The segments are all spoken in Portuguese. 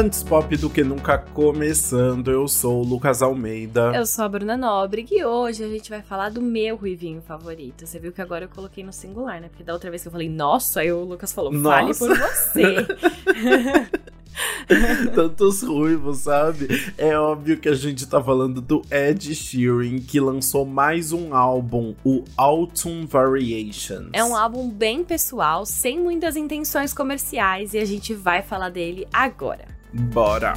Antes pop do que nunca começando, eu sou o Lucas Almeida. Eu sou a Bruna Nóbrega e hoje a gente vai falar do meu ruivinho favorito. Você viu que agora eu coloquei no singular, né? Porque da outra vez que eu falei, nossa, aí o Lucas falou, fale por você. Tantos ruivos, sabe? É óbvio que a gente tá falando do Ed Sheeran, que lançou mais um álbum, o Autumn Variations. É um álbum bem pessoal, sem muitas intenções comerciais, e a gente vai falar dele agora. Bora!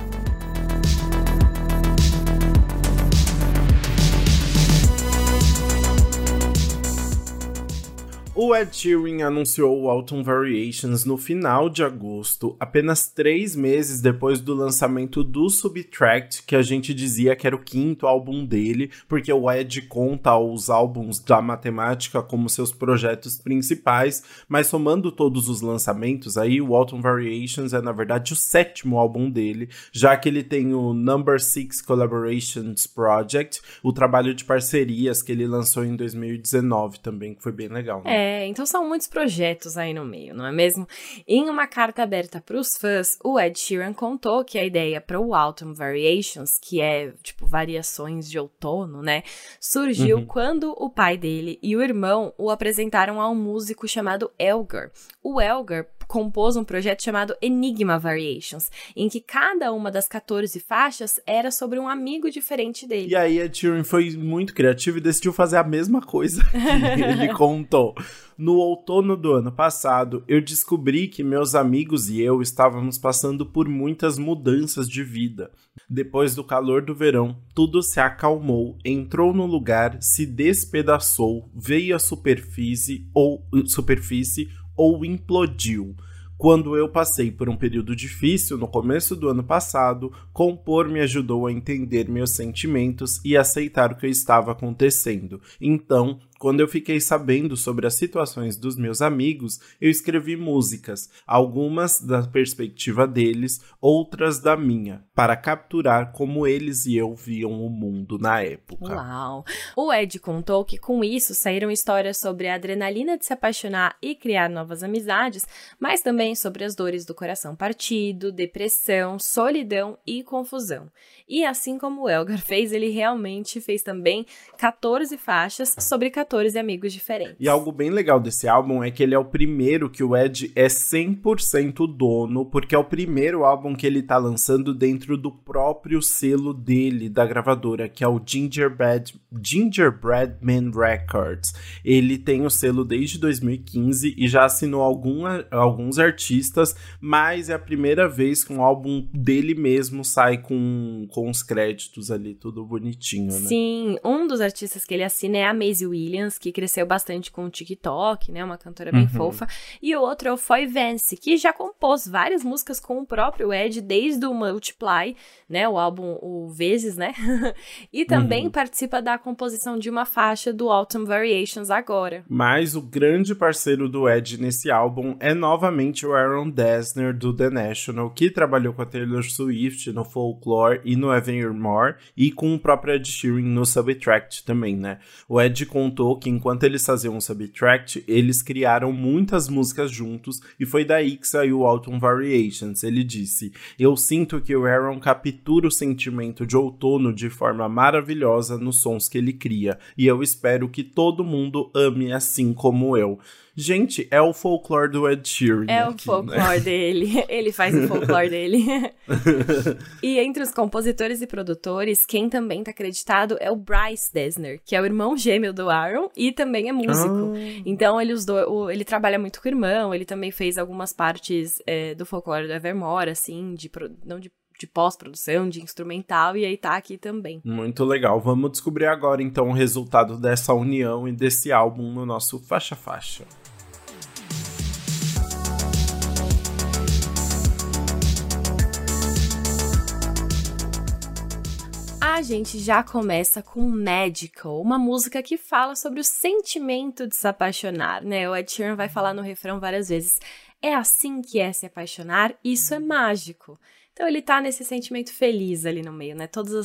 O Ed Sheeran anunciou o Autumn Variations no final de agosto, apenas três meses depois do lançamento do Subtract, que a gente dizia que era o quinto álbum dele, porque o Ed conta os álbuns da matemática como seus projetos principais, mas somando todos os lançamentos aí, o Autumn Variations é na verdade o sétimo álbum dele, já que ele tem o Number Six Collaborations Project, o trabalho de parcerias que ele lançou em 2019 também, que foi bem legal. Né? É, é, então são muitos projetos aí no meio, não é mesmo? Em uma carta aberta para os fãs, o Ed Sheeran contou que a ideia para o Autumn Variations, que é tipo variações de outono, né, surgiu uhum. quando o pai dele e o irmão o apresentaram a um músico chamado Elgar. O Elgar compôs um projeto chamado Enigma Variations, em que cada uma das 14 faixas era sobre um amigo diferente dele. E aí a Tyrion foi muito criativo e decidiu fazer a mesma coisa que ele contou. No outono do ano passado, eu descobri que meus amigos e eu estávamos passando por muitas mudanças de vida. Depois do calor do verão, tudo se acalmou, entrou no lugar, se despedaçou, veio à superfície ou superfície ou implodiu. Quando eu passei por um período difícil no começo do ano passado, compor me ajudou a entender meus sentimentos e aceitar o que estava acontecendo. Então, quando eu fiquei sabendo sobre as situações dos meus amigos, eu escrevi músicas, algumas da perspectiva deles, outras da minha, para capturar como eles e eu viam o mundo na época. Uau! O Ed contou que com isso saíram histórias sobre a adrenalina de se apaixonar e criar novas amizades, mas também sobre as dores do coração partido, depressão, solidão e confusão. E assim como o Elgar fez, ele realmente fez também 14 faixas sobre 14 e amigos diferentes. E algo bem legal desse álbum é que ele é o primeiro que o Ed é 100% dono, porque é o primeiro álbum que ele tá lançando dentro do próprio selo dele, da gravadora, que é o Gingerbread, Gingerbread Man Records. Ele tem o selo desde 2015 e já assinou algum, alguns artistas, mas é a primeira vez que um álbum dele mesmo sai com, com os créditos ali, tudo bonitinho, né? Sim, um dos artistas que ele assina é a Maisie Williams Que cresceu bastante com o TikTok, né? Uma cantora bem uhum. fofa. E o outro é o Foy Vance, que já compôs várias músicas com o próprio Ed, desde o Multiply, né? O álbum o Vezes, né? e também uhum. participa da composição de uma faixa do Autumn Variations agora. Mas o grande parceiro do Ed nesse álbum é novamente o Aaron Dessner, do The National, que trabalhou com a Taylor Swift no Folklore e no Evermore, e com o próprio Ed Sheeran no Subtract também, né? O Ed contou que enquanto eles faziam um subtract, eles criaram muitas músicas juntos e foi daí que saiu o Autumn Variations. Ele disse: Eu sinto que o Aaron captura o sentimento de outono de forma maravilhosa nos sons que ele cria, e eu espero que todo mundo ame assim como eu. Gente, é o folclore do Ed Sheeran. É aqui, o folclore né? dele. Ele faz o folclore dele. e entre os compositores e produtores, quem também está acreditado é o Bryce Desner, que é o irmão gêmeo do Aaron e também é músico. Ah. Então ele, ele trabalha muito com o irmão, ele também fez algumas partes é, do folclore do Evermore, assim, de, não de de pós-produção, de instrumental, e aí tá aqui também. Muito legal. Vamos descobrir agora então o resultado dessa união e desse álbum no nosso Faixa Faixa. A gente já começa com Magical, uma música que fala sobre o sentimento de se apaixonar, né? O Ed Sheeran vai falar no refrão várias vezes. É assim que é se apaixonar, isso é mágico. Então ele tá nesse sentimento feliz ali no meio, né? Toda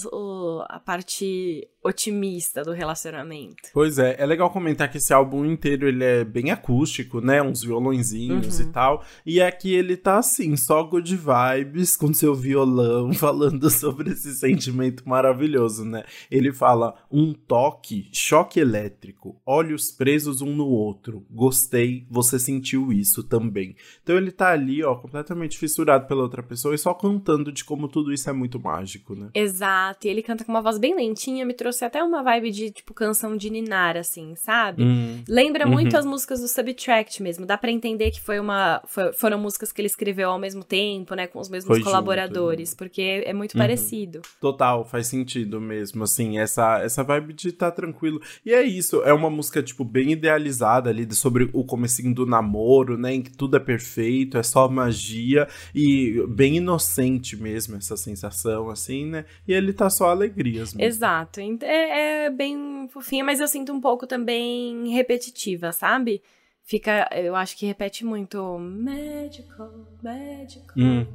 a parte otimista do relacionamento. Pois é, é legal comentar que esse álbum inteiro ele é bem acústico, né? Uns violõezinhos uhum. e tal. E aqui ele tá assim, só good vibes, com seu violão, falando sobre esse sentimento maravilhoso, né? Ele fala um toque, choque elétrico, olhos presos um no outro. Gostei, você sentiu isso também. Então ele tá ali, ó, completamente fissurado pela outra pessoa e só cantando de como tudo isso é muito mágico, né? Exato, e ele canta com uma voz bem lentinha, me trouxe até uma vibe de, tipo, canção de Ninar, assim, sabe? Hum. Lembra uhum. muito as músicas do Subtract mesmo. Dá para entender que foi uma. Foi, foram músicas que ele escreveu ao mesmo tempo, né? Com os mesmos foi colaboradores, junto, porque é muito uhum. parecido. Total, faz sentido mesmo, assim, essa, essa vibe de estar tá tranquilo. E é isso, é uma música, tipo, bem idealizada ali sobre o comecinho do namoro, né? Em que tudo é perfeito, é só magia e bem inocente mesmo essa sensação, assim, né? E ele tá só alegrias mesmo. Exato. É, é bem fofinha, mas eu sinto um pouco também repetitiva, sabe? Fica, eu acho que repete muito magical, magical. Hum.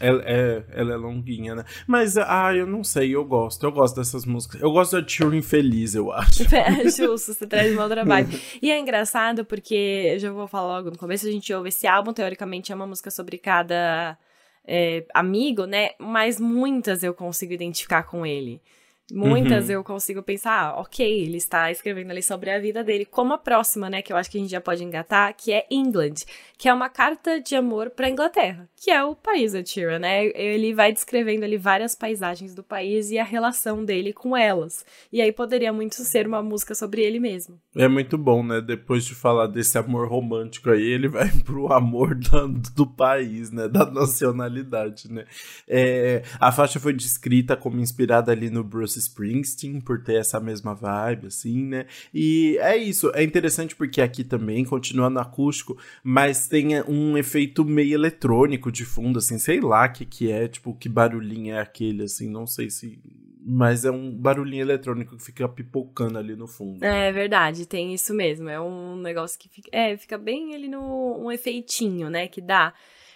Ela é, ela é longuinha, né? Mas, ah, eu não sei, eu gosto. Eu gosto dessas músicas. Eu gosto da Turing Feliz, eu acho. É, justo, você traz uma outra vibe. e é engraçado porque, eu já vou falar logo no começo, a gente ouve esse álbum, teoricamente é uma música sobre cada é, amigo, né? Mas muitas eu consigo identificar com ele. Muitas uhum. eu consigo pensar, ah, ok, ele está escrevendo ali sobre a vida dele, como a próxima, né, que eu acho que a gente já pode engatar, que é England, que é uma carta de amor para Inglaterra, que é o país da Tira, né? Ele vai descrevendo ali várias paisagens do país e a relação dele com elas. E aí poderia muito ser uma música sobre ele mesmo. É muito bom, né? Depois de falar desse amor romântico aí, ele vai pro amor do, do país, né? Da nacionalidade, né? É, a faixa foi descrita como inspirada ali no Bruce Springsteen, por ter essa mesma vibe, assim, né? E é isso, é interessante porque aqui também, continuando acústico, mas tem um efeito meio eletrônico de fundo, assim, sei lá que que é, tipo, que barulhinho é aquele, assim, não sei se mas é um barulhinho eletrônico que fica pipocando ali no fundo. É verdade, tem isso mesmo. É um negócio que fica, é, fica bem ali no um efeitinho, né, que dá.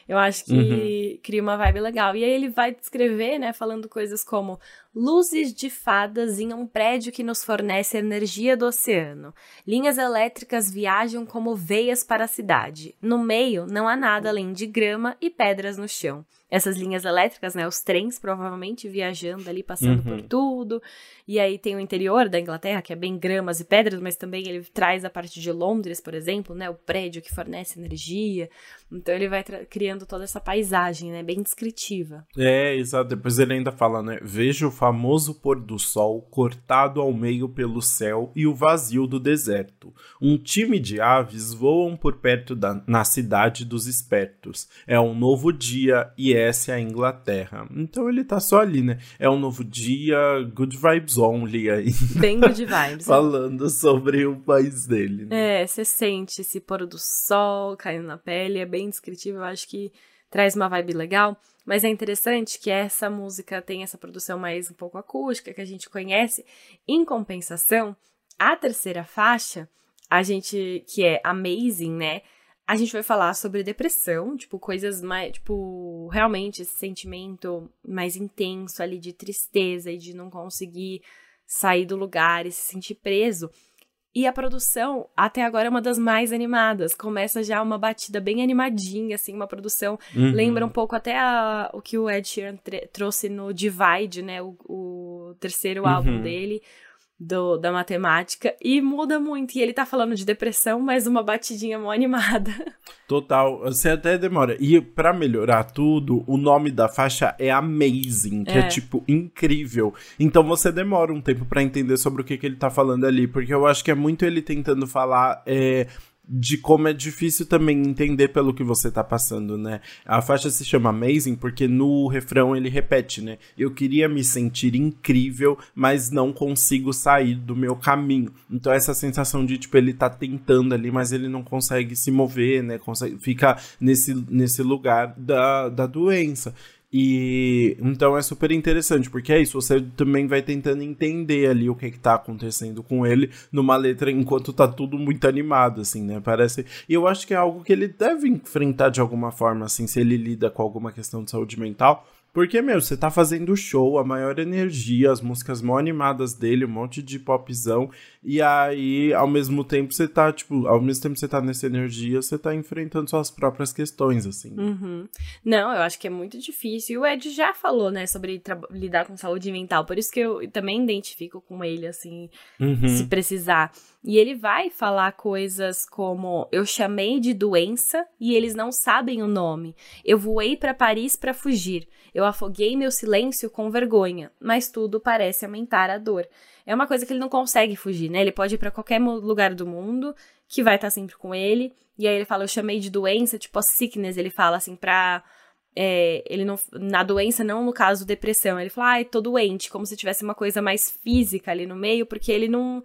Eu acho que uhum. cria uma vibe legal. E aí ele vai descrever, né, falando coisas como luzes de fadas em um prédio que nos fornece energia do oceano. Linhas elétricas viajam como veias para a cidade. No meio não há nada além de grama e pedras no chão essas linhas elétricas, né? Os trens provavelmente viajando ali, passando uhum. por tudo. E aí tem o interior da Inglaterra, que é bem gramas e pedras, mas também ele traz a parte de Londres, por exemplo, né? O prédio que fornece energia. Então ele vai criando toda essa paisagem, né? Bem descritiva. É, exato. Depois ele ainda fala, né? Veja o famoso pôr do sol cortado ao meio pelo céu e o vazio do deserto. Um time de aves voam por perto da na cidade dos espertos. É um novo dia e é conhece a Inglaterra. Então ele tá só ali, né? É um novo dia, good vibes only aí. Bem good vibes. Falando sobre o país dele. Né? É, você sente esse pôr do sol caindo na pele, é bem descritivo, eu acho que traz uma vibe legal. Mas é interessante que essa música tem essa produção mais um pouco acústica, que a gente conhece. Em compensação, a terceira faixa, a gente, que é Amazing, né? A gente vai falar sobre depressão, tipo, coisas mais, tipo, realmente esse sentimento mais intenso ali de tristeza e de não conseguir sair do lugar e se sentir preso. E a produção, até agora, é uma das mais animadas. Começa já uma batida bem animadinha, assim, uma produção. Uhum. Lembra um pouco até a, o que o Ed Sheeran trouxe no Divide, né? O, o terceiro uhum. álbum dele do, da matemática e muda muito. E ele tá falando de depressão, mas uma batidinha mó animada. Total, você até demora. E para melhorar tudo, o nome da faixa é Amazing, que é, é tipo incrível. Então você demora um tempo para entender sobre o que, que ele tá falando ali, porque eu acho que é muito ele tentando falar. É, de como é difícil também entender pelo que você tá passando, né? A faixa se chama Amazing porque no refrão ele repete, né? Eu queria me sentir incrível, mas não consigo sair do meu caminho. Então essa sensação de tipo ele tá tentando ali, mas ele não consegue se mover, né? Consegue fica nesse nesse lugar da, da doença. E então é super interessante, porque é isso, você também vai tentando entender ali o que, que tá acontecendo com ele numa letra enquanto tá tudo muito animado, assim, né? Parece. E eu acho que é algo que ele deve enfrentar de alguma forma, assim, se ele lida com alguma questão de saúde mental Porque, meu, você tá fazendo show, a maior energia, as músicas mó animadas dele, um monte de popzão. E aí, ao mesmo tempo, você tá, tipo, ao mesmo tempo que você tá nessa energia, você tá enfrentando suas próprias questões, assim. Uhum. Não, eu acho que é muito difícil. E o Ed já falou, né, sobre lidar com saúde mental. Por isso que eu também identifico com ele, assim, uhum. se precisar. E ele vai falar coisas como: eu chamei de doença e eles não sabem o nome. Eu voei para Paris para fugir. Eu afoguei meu silêncio com vergonha, mas tudo parece aumentar a dor. É uma coisa que ele não consegue fugir, né? Ele pode ir para qualquer lugar do mundo que vai estar tá sempre com ele. E aí ele fala: eu chamei de doença, tipo a sickness. Ele fala assim pra. É, ele não na doença não no caso depressão ele fala ai tô doente como se tivesse uma coisa mais física ali no meio porque ele não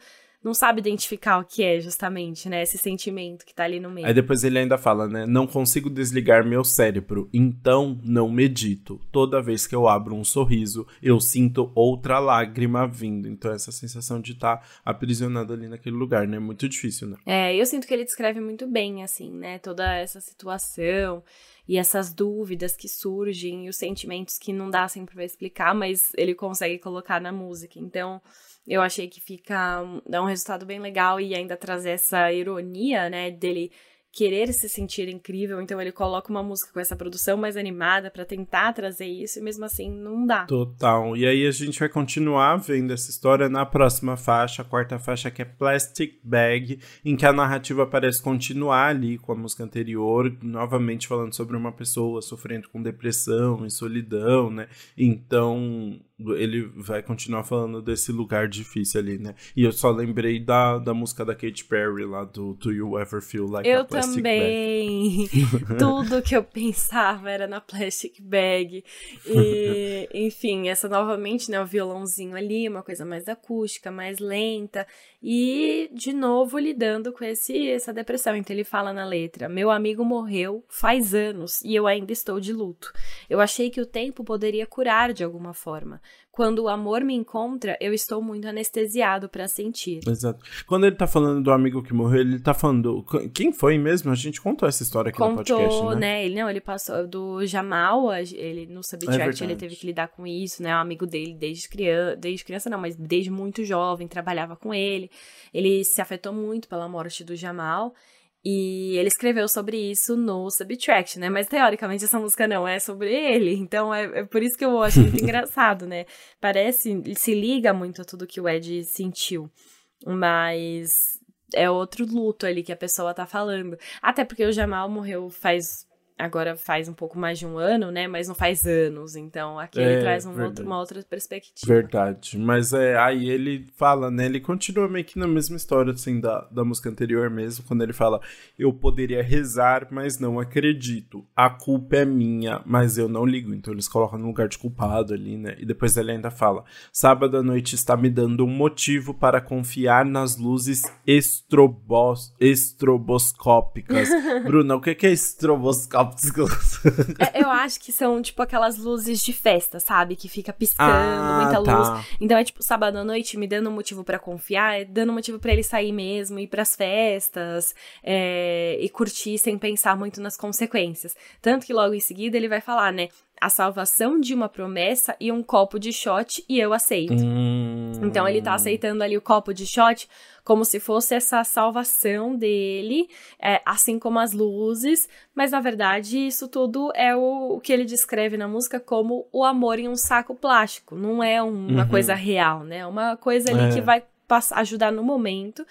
não sabe identificar o que é justamente, né? Esse sentimento que tá ali no meio. Aí depois ele ainda fala, né? Não consigo desligar meu cérebro, então não medito. Toda vez que eu abro um sorriso, eu sinto outra lágrima vindo. Então essa sensação de estar tá aprisionado ali naquele lugar, né? Muito difícil, né? É, eu sinto que ele descreve muito bem, assim, né? Toda essa situação e essas dúvidas que surgem e os sentimentos que não dá sempre pra explicar, mas ele consegue colocar na música. Então, eu achei que fica dá um resultado bem legal e ainda trazer essa ironia, né, dele querer se sentir incrível, então ele coloca uma música com essa produção mais animada para tentar trazer isso e mesmo assim não dá. Total. E aí a gente vai continuar vendo essa história na próxima faixa, a quarta faixa que é Plastic Bag, em que a narrativa parece continuar ali com a música anterior, novamente falando sobre uma pessoa sofrendo com depressão e solidão, né? Então, ele vai continuar falando desse lugar difícil ali, né? E eu só lembrei da, da música da Katy Perry lá do Do You Ever Feel Like eu a Plastic também. Bag? Tudo que eu pensava era na Plastic Bag. E, enfim, essa novamente, né? O violãozinho ali, uma coisa mais acústica, mais lenta. E, de novo, lidando com esse, essa depressão. Então, ele fala na letra: Meu amigo morreu faz anos e eu ainda estou de luto. Eu achei que o tempo poderia curar de alguma forma. Quando o amor me encontra, eu estou muito anestesiado para sentir. Exato. Quando ele tá falando do amigo que morreu, ele tá falando. Quem foi mesmo? A gente contou essa história aqui contou, no podcast. Né? né? Ele, não, ele passou do Jamal, ele no Subtract, é ele teve que lidar com isso, né? O amigo dele desde criança, desde criança não, mas desde muito jovem, trabalhava com ele. Ele se afetou muito pela morte do Jamal. E ele escreveu sobre isso no Subtract, né? Mas teoricamente essa música não é sobre ele. Então é, é por isso que eu acho muito engraçado, né? Parece, se liga muito a tudo que o Ed sentiu. Mas é outro luto ali que a pessoa tá falando. Até porque o Jamal morreu faz agora faz um pouco mais de um ano, né? Mas não faz anos. Então aqui é, ele traz um outro, uma outra perspectiva. Verdade. Mas é, aí ele fala, né? Ele continua meio que na mesma história, assim, da, da música anterior mesmo, quando ele fala: Eu poderia rezar, mas não acredito. A culpa é minha, mas eu não ligo. Então eles colocam no lugar de culpado ali, né? E depois ele ainda fala: Sábado à noite está me dando um motivo para confiar nas luzes estrobos, estroboscópicas. Bruna, o que é estroboscópica? É, eu acho que são, tipo, aquelas luzes de festa, sabe? Que fica piscando, ah, muita tá. luz. Então é tipo, sábado à noite, me dando um motivo para confiar, é dando um motivo para ele sair mesmo, ir pras festas é, e curtir sem pensar muito nas consequências. Tanto que logo em seguida ele vai falar, né? A salvação de uma promessa e um copo de shot e eu aceito. Hum. Então ele tá aceitando ali o copo de shot como se fosse essa salvação dele, é, assim como as luzes, mas na verdade isso tudo é o, o, que ele descreve na música como o amor em um saco plástico. Não é um, uma uhum. coisa real, né? É uma coisa ali é. que vai ajudar no momento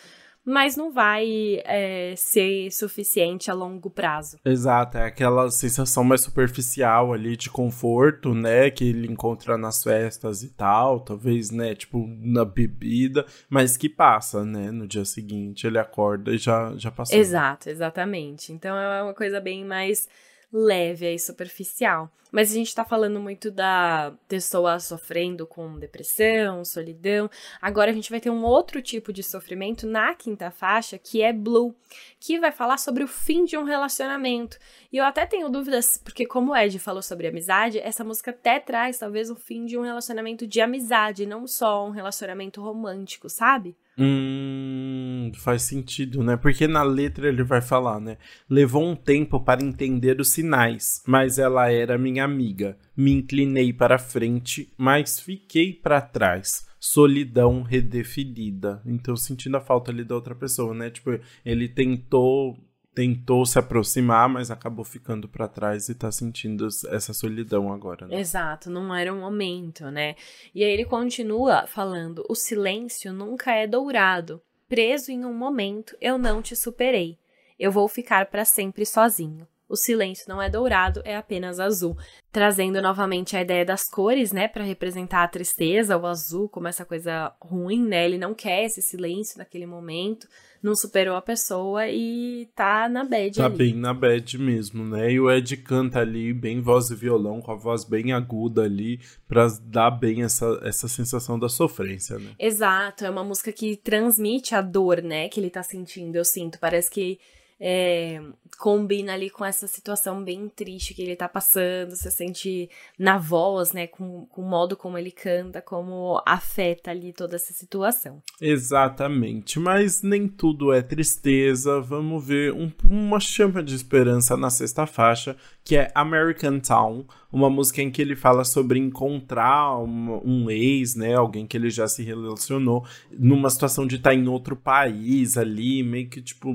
mas não vai é, ser suficiente a longo prazo. Exato, é aquela sensação mais superficial ali de conforto, né, que ele encontra nas festas e tal, talvez, né, tipo, na bebida, mas que passa, né, no dia seguinte ele acorda e já, já passou. Exato, exatamente. Então é uma coisa bem mais leve e superficial. Mas a gente tá falando muito da pessoa sofrendo com depressão, solidão. Agora a gente vai ter um outro tipo de sofrimento na quinta faixa, que é Blue, que vai falar sobre o fim de um relacionamento. E eu até tenho dúvidas, porque como o Ed falou sobre amizade, essa música até traz talvez o fim de um relacionamento de amizade, não só um relacionamento romântico, sabe? Hum, Faz sentido, né? Porque na letra ele vai falar, né? Levou um tempo para entender os sinais, mas ela era minha amiga. Me inclinei para frente, mas fiquei para trás. Solidão redefinida. Então, sentindo a falta ali da outra pessoa, né? Tipo, ele tentou tentou se aproximar, mas acabou ficando para trás e tá sentindo essa solidão agora. Né? Exato, não era o momento, né? E aí ele continua falando: o silêncio nunca é dourado. Preso em um momento, eu não te superei. Eu vou ficar para sempre sozinho. O silêncio não é dourado, é apenas azul. Trazendo novamente a ideia das cores, né, para representar a tristeza, o azul como essa coisa ruim, né? Ele não quer esse silêncio naquele momento, não superou a pessoa e tá na bad Tá ali. bem na bad mesmo, né? E o Ed canta ali, bem voz e violão, com a voz bem aguda ali, pra dar bem essa, essa sensação da sofrência, né? Exato, é uma música que transmite a dor, né, que ele tá sentindo, eu sinto. Parece que é, combina ali com essa situação bem triste que ele tá passando, você sente na voz, né, com, com o modo como ele canta, como afeta ali toda essa situação. Exatamente, mas nem tudo é tristeza. Vamos ver um, uma chama de esperança na sexta faixa, que é American Town, uma música em que ele fala sobre encontrar um, um ex, né, alguém que ele já se relacionou, numa situação de estar tá em outro país ali, meio que tipo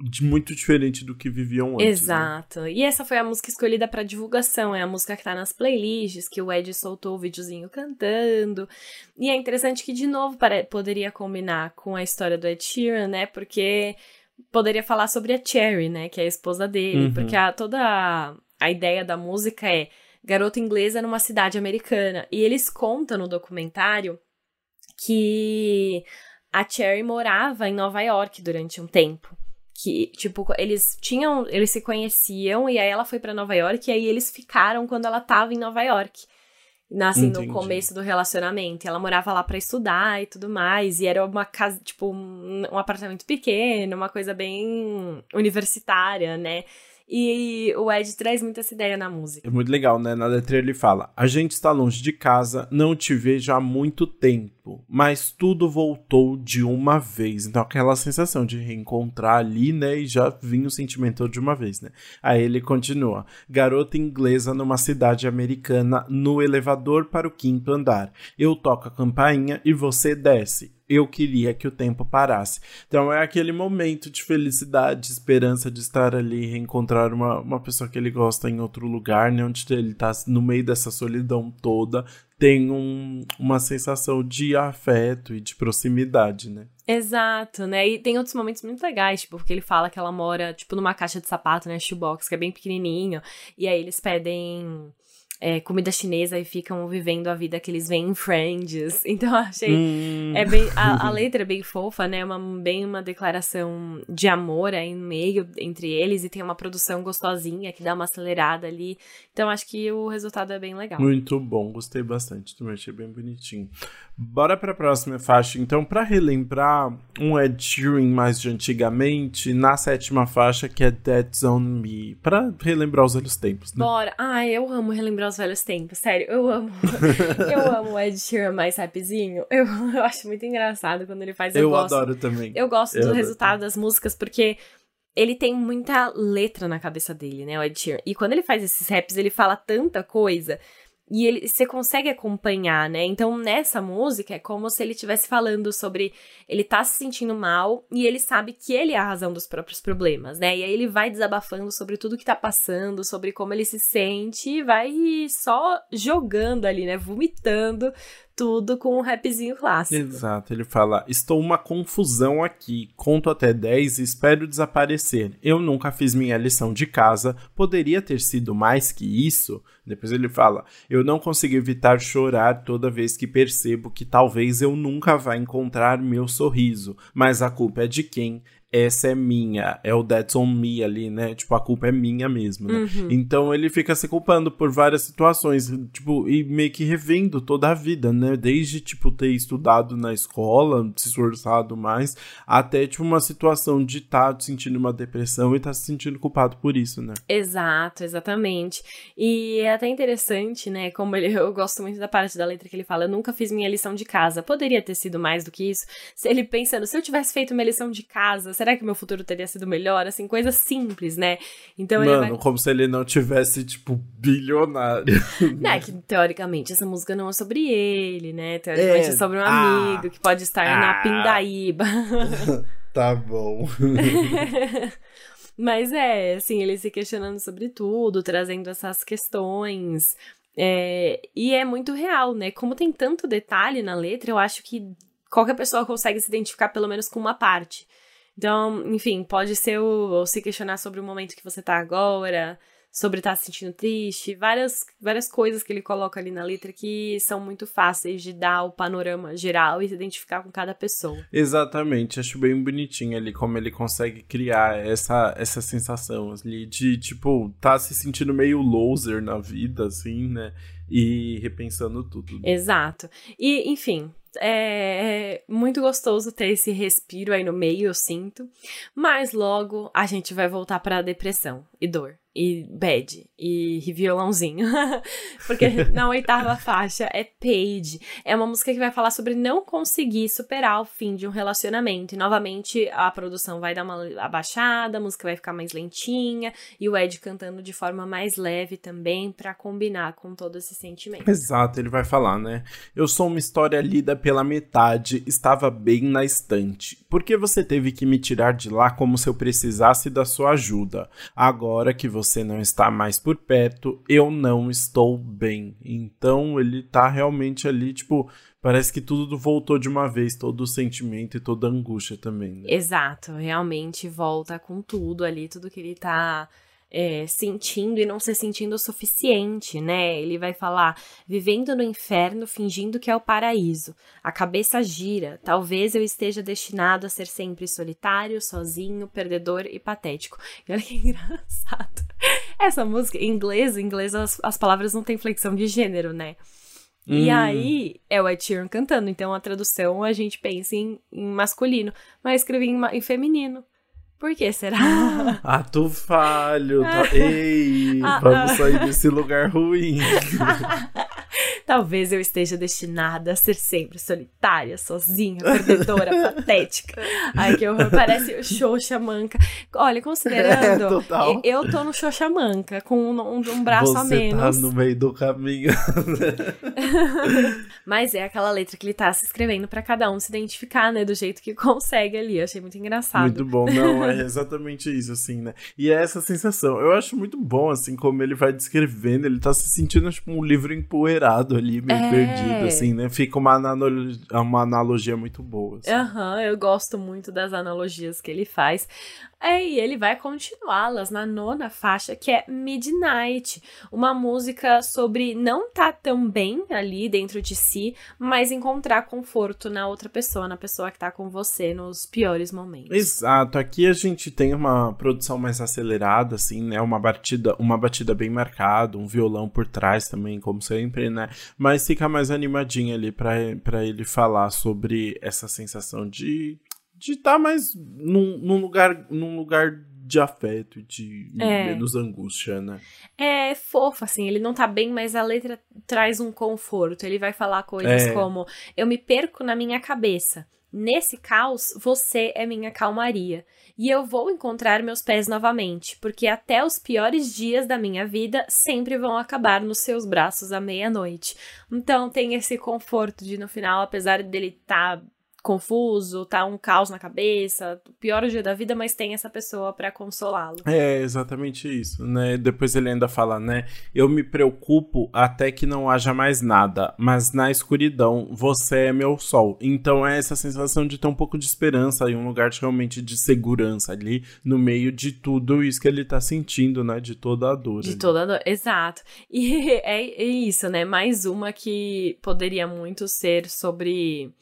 de muito diferente do que viviam antes. Né? Exato. Né? E essa foi a música escolhida para divulgação, é a música que tá nas playlists, que o Ed soltou o videozinho cantando. E é interessante que de novo poderia combinar com a história do Ed Sheeran, né? Porque poderia falar sobre a Cherry, né, que é a esposa dele, uhum. porque a, toda a, a ideia da música é garota inglesa numa cidade americana. E eles contam no documentário que a Cherry morava em Nova York durante um tempo que, tipo, eles tinham, eles se conheciam e aí ela foi para Nova York e aí eles ficaram quando ela tava em Nova York. Assim, Entendi. no começo do relacionamento. Ela morava lá para estudar e tudo mais. E era uma casa, tipo, um, um apartamento pequeno, uma coisa bem universitária, né? E o Ed traz muito essa ideia na música. É muito legal, né? Na letra ele fala: A gente está longe de casa, não te vejo há muito tempo, mas tudo voltou de uma vez. Então, aquela sensação de reencontrar ali, né? E já vinha o sentimento de uma vez, né? Aí ele continua: Garota inglesa numa cidade americana, no elevador para o quinto andar. Eu toco a campainha e você desce eu queria que o tempo parasse. Então é aquele momento de felicidade, de esperança de estar ali, reencontrar uma, uma pessoa que ele gosta em outro lugar, né? Onde ele tá no meio dessa solidão toda, tem um, uma sensação de afeto e de proximidade, né? Exato, né? E tem outros momentos muito legais, tipo, porque ele fala que ela mora, tipo, numa caixa de sapato, né? Shoebox, que é bem pequenininho. E aí eles pedem é, comida chinesa e ficam vivendo a vida que eles veem em Friends. Então achei. Hum. É bem, a, a, letra é bem fofa, né? Uma, bem uma declaração de amor aí no meio entre eles e tem uma produção gostosinha que dá uma acelerada ali. Então acho que o resultado é bem legal. Muito bom, gostei bastante. Também achei bem bonitinho. Bora pra próxima faixa. Então, para relembrar um Ed Sheeran mais de antigamente, na sétima faixa que é That's On Me. Pra relembrar os velhos tempos, né? Bora. Ai, eu amo relembrar os velhos tempos. Sério, eu amo. eu amo o Ed Sheeran mais rapzinho. Eu, eu acho muito engraçado quando ele faz. Eu, eu gosto, adoro também. Eu gosto eu do adoro. resultado das músicas porque ele tem muita letra na cabeça dele, né, o Ed Sheeran. E quando ele faz esses raps, ele fala tanta coisa e ele, você consegue acompanhar, né? Então, nessa música, é como se ele estivesse falando sobre ele tá se sentindo mal e ele sabe que ele é a razão dos próprios problemas, né? E aí ele vai desabafando sobre tudo que tá passando, sobre como ele se sente e vai só jogando ali, né? Vomitando tudo com um rapzinho clássico. Exato, ele fala: Estou uma confusão aqui, conto até 10 e espero desaparecer. Eu nunca fiz minha lição de casa, poderia ter sido mais que isso? Depois ele fala: Eu não consigo evitar chorar toda vez que percebo que talvez eu nunca vá encontrar meu sorriso, mas a culpa é de quem? Essa é minha, é o that's on me ali, né? Tipo, a culpa é minha mesmo, né? Uhum. Então ele fica se culpando por várias situações, tipo, e meio que revendo toda a vida, né? Desde, tipo, ter estudado na escola, se esforçado mais, até, tipo, uma situação de estar tá sentindo uma depressão e estar tá se sentindo culpado por isso, né? Exato, exatamente. E é até interessante, né? Como ele, eu gosto muito da parte da letra que ele fala, eu nunca fiz minha lição de casa. Poderia ter sido mais do que isso. Se ele pensando, se eu tivesse feito minha lição de casa, será que meu futuro teria sido melhor? Assim, coisas simples, né? Então Mano, vai... como se ele não tivesse, tipo, bilionário. Né, que teoricamente essa música não é sobre ele, né? Teoricamente é, é sobre um ah, amigo que pode estar ah, na pindaíba. tá bom. Mas é, assim, ele se questionando sobre tudo, trazendo essas questões. É, e é muito real, né? Como tem tanto detalhe na letra, eu acho que qualquer pessoa consegue se identificar pelo menos com uma parte. Então, enfim, pode ser o, se questionar sobre o momento que você tá agora, sobre estar tá se sentindo triste, várias, várias coisas que ele coloca ali na letra que são muito fáceis de dar o panorama geral e se identificar com cada pessoa. Exatamente, acho bem bonitinho ali como ele consegue criar essa, essa sensação ali de, tipo, tá se sentindo meio loser na vida, assim, né? E repensando tudo. Exato. E, enfim, é muito gostoso ter esse respiro aí no meio, eu sinto. Mas logo a gente vai voltar para a depressão e dor e bad e violãozinho. Porque na oitava faixa é Page. É uma música que vai falar sobre não conseguir superar o fim de um relacionamento. E novamente a produção vai dar uma abaixada, a música vai ficar mais lentinha e o Ed cantando de forma mais leve também para combinar com todo esse sentimento. Exato, ele vai falar, né? Eu sou uma história lida pela metade, estava bem na estante. Por que você teve que me tirar de lá como se eu precisasse da sua ajuda? Agora que você você não está mais por perto, eu não estou bem. Então ele tá realmente ali, tipo, parece que tudo voltou de uma vez, todo o sentimento e toda a angústia também. Né? Exato, realmente volta com tudo ali, tudo que ele tá é, sentindo e não se sentindo o suficiente, né? Ele vai falar: vivendo no inferno, fingindo que é o paraíso. A cabeça gira. Talvez eu esteja destinado a ser sempre solitário, sozinho, perdedor e patético. E olha que engraçado. Essa música, em inglês, em inglês as, as palavras não têm flexão de gênero, né? Hum. E aí é o Ed Sheeran cantando, então a tradução a gente pensa em, em masculino, mas escrevi em, em feminino. Por que será? Ah, tu falho. Tá... Ei, ah, vamos ah. sair desse lugar ruim. Talvez eu esteja destinada a ser sempre solitária, sozinha, perdedora, patética. Ai, que horror. Parece Xoxa Manca. Olha, considerando. É, total. Eu tô no Xoxa Manca, com um, um, um braço Você a menos. Tá no meio do caminho. Mas é aquela letra que ele tá se escrevendo para cada um se identificar, né? Do jeito que consegue ali. Eu achei muito engraçado. Muito bom, não, é exatamente isso, assim, né? E é essa sensação. Eu acho muito bom, assim, como ele vai descrevendo, ele tá se sentindo, tipo, um livro empoeirado ali, meio é... perdido, assim, né? Fica uma, analogia, uma analogia muito boa. Assim. Aham, assim. uhum, eu gosto muito das analogias que ele faz. É, e ele vai continuá-las na nona faixa, que é Midnight, uma música sobre não estar tá tão bem ali dentro de si, mas encontrar conforto na outra pessoa, na pessoa que tá com você nos piores momentos. Exato, aqui a gente tem uma produção mais acelerada, assim, né? Uma batida, uma batida bem marcada, um violão por trás também, como sempre, né? Mas fica mais animadinho ali para ele falar sobre essa sensação de de estar tá mais num, num, lugar num lugar de afeto e de é. menos angústia, né? É fofo, assim, ele não tá bem, mas a letra traz um conforto. Ele vai falar coisas é. como: Eu me perco na minha cabeça. Nesse caos, você é minha calmaria. E eu vou encontrar meus pés novamente, porque até os piores dias da minha vida sempre vão acabar nos seus braços à meia-noite. Então tem esse conforto de no final, apesar dele estar tá confuso, tá um caos na cabeça, o pior dia da vida, mas tem essa pessoa para consolá-lo. É exatamente isso, né? Depois ele ainda fala, né? Eu me preocupo até que não haja mais nada, mas na escuridão você é meu sol. Então é essa sensação de ter um pouco de esperança e um lugar de, realmente de segurança ali no meio de tudo isso que ele tá sentindo, né? De toda a dor. De ali. toda a dor, exato. E é, é isso, né? Mais uma que poderia muito ser sobre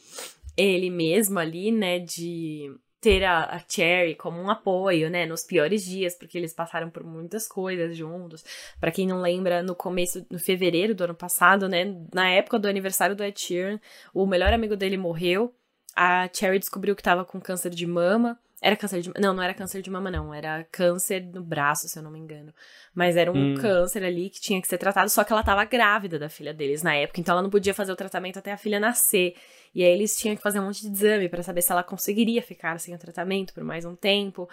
ele mesmo ali, né, de ter a, a Cherry como um apoio, né, nos piores dias, porque eles passaram por muitas coisas juntos. Para quem não lembra, no começo, no fevereiro do ano passado, né, na época do aniversário do Ed Sheeran, o melhor amigo dele morreu. A Cherry descobriu que tava com câncer de mama. Era câncer de. Não, não era câncer de mama, não. Era câncer no braço, se eu não me engano. Mas era um hum. câncer ali que tinha que ser tratado, só que ela tava grávida da filha deles na época, então ela não podia fazer o tratamento até a filha nascer. E aí eles tinham que fazer um monte de exame para saber se ela conseguiria ficar sem o tratamento por mais um tempo.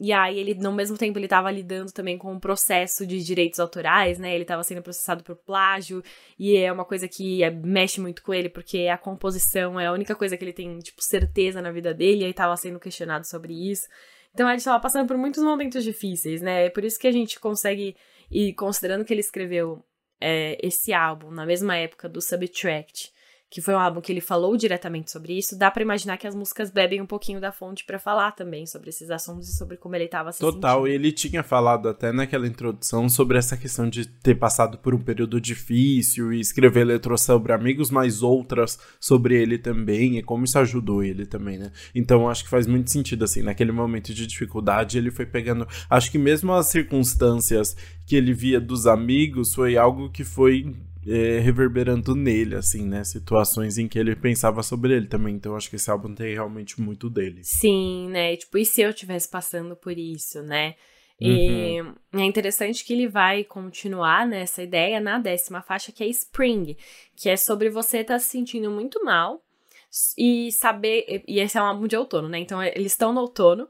E aí ele, no mesmo tempo, ele estava lidando também com um processo de direitos autorais, né? Ele estava sendo processado por plágio, e é uma coisa que é, mexe muito com ele, porque a composição é a única coisa que ele tem, tipo, certeza na vida dele, e aí estava sendo questionado sobre isso. Então ele estava passando por muitos momentos difíceis, né? É por isso que a gente consegue, e considerando que ele escreveu é, esse álbum na mesma época do Subtract, que foi um álbum que ele falou diretamente sobre isso, dá para imaginar que as músicas bebem um pouquinho da fonte para falar também sobre esses assuntos e sobre como ele tava se Total, sentindo. ele tinha falado até naquela introdução sobre essa questão de ter passado por um período difícil e escrever letras sobre amigos, mas outras sobre ele também, e como isso ajudou ele também, né? Então acho que faz muito sentido, assim, naquele momento de dificuldade ele foi pegando. Acho que mesmo as circunstâncias que ele via dos amigos foi algo que foi é, reverberando nele, assim, né? Situações em que ele pensava sobre ele também. Então, acho que esse álbum tem realmente muito dele. Sim, né? Tipo, e se eu estivesse passando por isso, né? E uhum. é interessante que ele vai continuar nessa ideia na décima faixa, que é Spring, que é sobre você estar tá se sentindo muito mal e saber. E esse é um álbum de outono, né? Então, eles estão no outono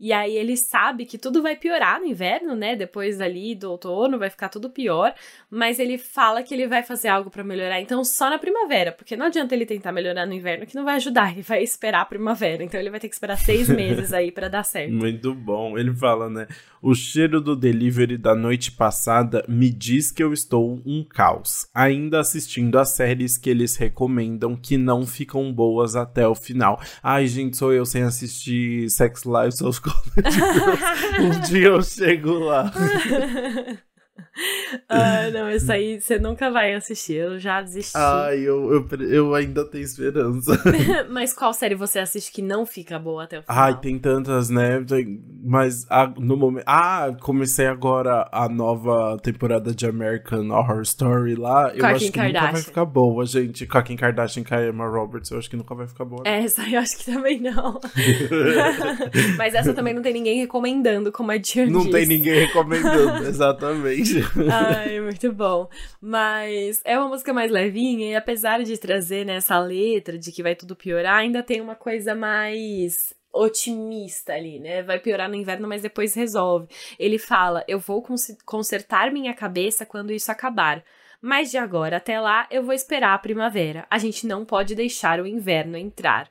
e aí ele sabe que tudo vai piorar no inverno, né? Depois ali do outono vai ficar tudo pior. Mas ele fala que ele vai fazer algo para melhorar. Então só na primavera. Porque não adianta ele tentar melhorar no inverno, que não vai ajudar. Ele vai esperar a primavera. Então ele vai ter que esperar seis meses aí para dar certo. Muito bom. Ele fala, né? O cheiro do delivery da noite passada me diz que eu estou um caos. Ainda assistindo as séries que eles recomendam que não ficam boas até o final. Ai, gente, sou eu sem assistir Sex Lives of um dia eu chego lá. ah, não, isso aí você nunca vai assistir, eu já desisti. Ai, eu, eu, eu ainda tenho esperança. Mas qual série você assiste que não fica boa até o final? Ai, tem tantas, né? Mas a, no momento. Ah, comecei agora a nova temporada de American Horror Story lá. Eu acho que Kardashian. nunca vai ficar boa, gente. Com a Kim Kardashian e a Emma Roberts, eu acho que nunca vai ficar boa. Né? Essa eu acho que também não. Mas essa também não tem ninguém recomendando, como a Dion Não tem ninguém recomendando, exatamente. Ai, muito bom. Mas é uma música mais levinha e apesar de trazer né, letra de que vai tudo piorar, ainda tem uma coisa mais otimista ali, né? Vai piorar no inverno, mas depois resolve. Ele fala: "Eu vou consertar minha cabeça quando isso acabar." Mas de agora até lá, eu vou esperar a primavera. A gente não pode deixar o inverno entrar.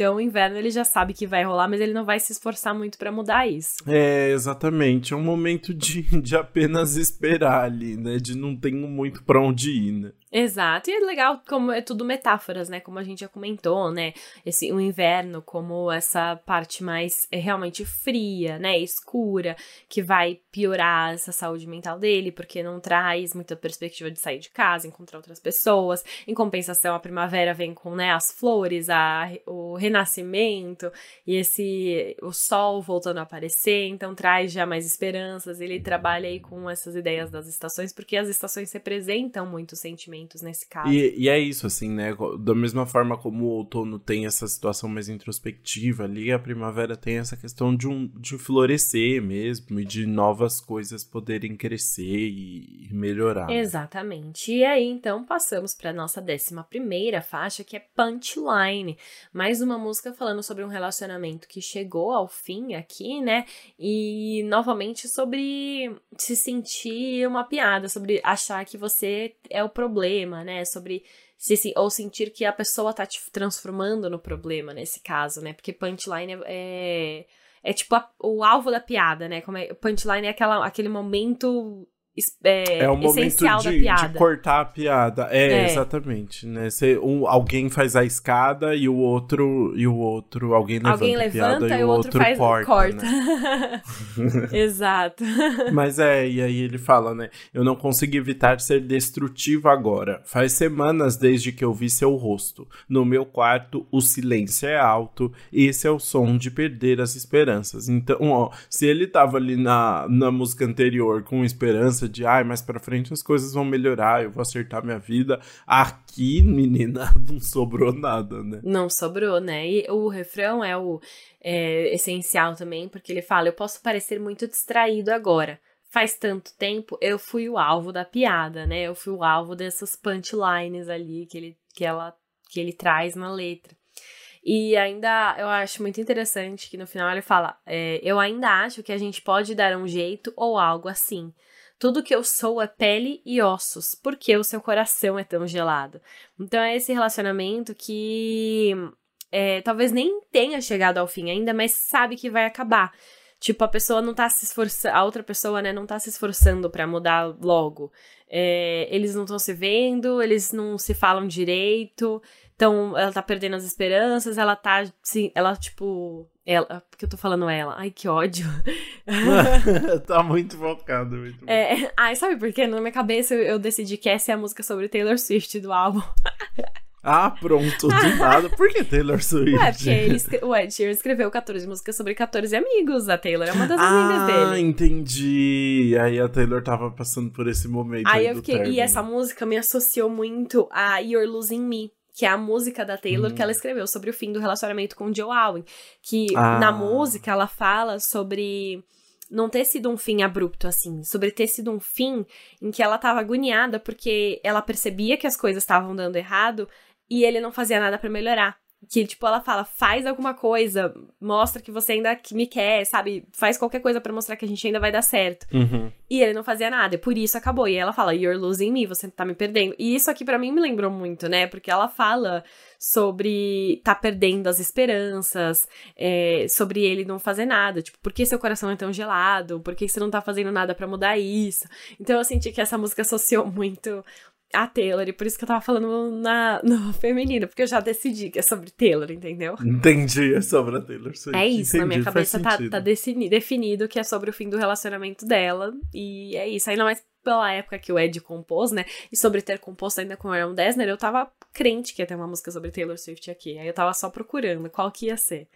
Então, o inverno ele já sabe que vai rolar, mas ele não vai se esforçar muito para mudar isso. É, exatamente. É um momento de, de apenas esperar ali, né? De não ter muito para onde ir, né? Exato, e é legal como é tudo metáforas, né? Como a gente já comentou, né? Esse o inverno como essa parte mais é, realmente fria, né? Escura, que vai piorar essa saúde mental dele, porque não traz muita perspectiva de sair de casa, encontrar outras pessoas. Em compensação, a primavera vem com, né, as flores, a, o renascimento e esse o sol voltando a aparecer, então traz já mais esperanças. Ele trabalha aí com essas ideias das estações, porque as estações representam muitos nesse caso. E, e, é isso, assim, né? Da mesma forma como o outono tem essa situação mais introspectiva ali, a primavera tem essa questão de, um, de florescer mesmo e de novas coisas poderem crescer e melhorar. Né? Exatamente. E aí, então, passamos para nossa décima primeira faixa, que é Punchline. Mais uma música falando sobre um relacionamento que chegou ao fim aqui, né? E novamente sobre se sentir uma piada, sobre achar que você é o problema problema, né? Sobre se, ou sentir que a pessoa tá te transformando no problema nesse caso, né? Porque punchline é, é, é tipo a, o alvo da piada, né? Como é, punchline é aquela, aquele momento é, é o momento essencial de, da piada. de cortar a piada. É, É. exatamente, né? Você, um, alguém faz a escada e o outro e o outro alguém levanta Alguém a levanta piada e o outro, faz corta. né? Exato. Mas é, e aí ele fala, né? Eu não consegui evitar ser destrutivo agora. Faz semanas desde que eu vi seu rosto. No meu quarto, o silêncio é alto. Esse é o som de perder as esperanças. Então, ó, se ele tava ali na, na música anterior com esperança de, ai, mais pra frente as coisas vão melhorar, eu vou acertar minha vida. Aqui, menina, não sobrou nada, né? Não sobrou, né? E o refrão é o é, essencial também, porque ele fala: Eu posso parecer muito distraído agora. Faz tanto tempo, eu fui o alvo da piada, né? Eu fui o alvo dessas punchlines ali que ele, que ela, que ele traz na letra. E ainda eu acho muito interessante que no final ele fala: é, Eu ainda acho que a gente pode dar um jeito ou algo assim. Tudo que eu sou é pele e ossos, porque o seu coração é tão gelado. Então é esse relacionamento que é, talvez nem tenha chegado ao fim ainda, mas sabe que vai acabar. Tipo, a pessoa não tá se esforçando, a outra pessoa, né, não tá se esforçando para mudar logo. É, eles não estão se vendo, eles não se falam direito, então ela tá perdendo as esperanças, ela tá, sim, ela, tipo, ela, porque eu tô falando ela, ai que ódio. tá muito focado. Muito. É, ai, sabe por quê? Na minha cabeça eu, eu decidi que essa é a música sobre Taylor Swift do álbum. Ah, pronto, do nada. Por que Taylor Swift? Ué, porque ele, o Ed Sheeran escreveu 14 músicas sobre 14 amigos. A Taylor é uma das amigas Ah, dele. entendi. Aí a Taylor tava passando por esse momento. Aí Aí eu fiquei. E essa música me associou muito a You're Losing Me. Que é a música da Taylor Hum. que ela escreveu sobre o fim do relacionamento com o Joe Alwyn. Que Ah. na música ela fala sobre não ter sido um fim abrupto, assim. Sobre ter sido um fim em que ela tava agoniada porque ela percebia que as coisas estavam dando errado e ele não fazia nada pra melhorar. Que, tipo, ela fala, faz alguma coisa, mostra que você ainda me quer, sabe? Faz qualquer coisa pra mostrar que a gente ainda vai dar certo. Uhum. E ele não fazia nada, e por isso acabou. E ela fala, You're losing me, você tá me perdendo. E isso aqui pra mim me lembrou muito, né? Porque ela fala sobre tá perdendo as esperanças, é, sobre ele não fazer nada. Tipo, por que seu coração é tão gelado? Por que você não tá fazendo nada pra mudar isso? Então eu senti que essa música associou muito a Taylor, e por isso que eu tava falando na, no feminino, porque eu já decidi que é sobre Taylor, entendeu? Entendi, é sobre a Taylor Swift. É isso, na minha Entendi, cabeça tá, tá defini- definido que é sobre o fim do relacionamento dela. E é isso. Ainda mais pela época que o Ed compôs, né? E sobre ter composto ainda com o Aaron Dessner, eu tava crente que ia ter uma música sobre Taylor Swift aqui. Aí eu tava só procurando qual que ia ser.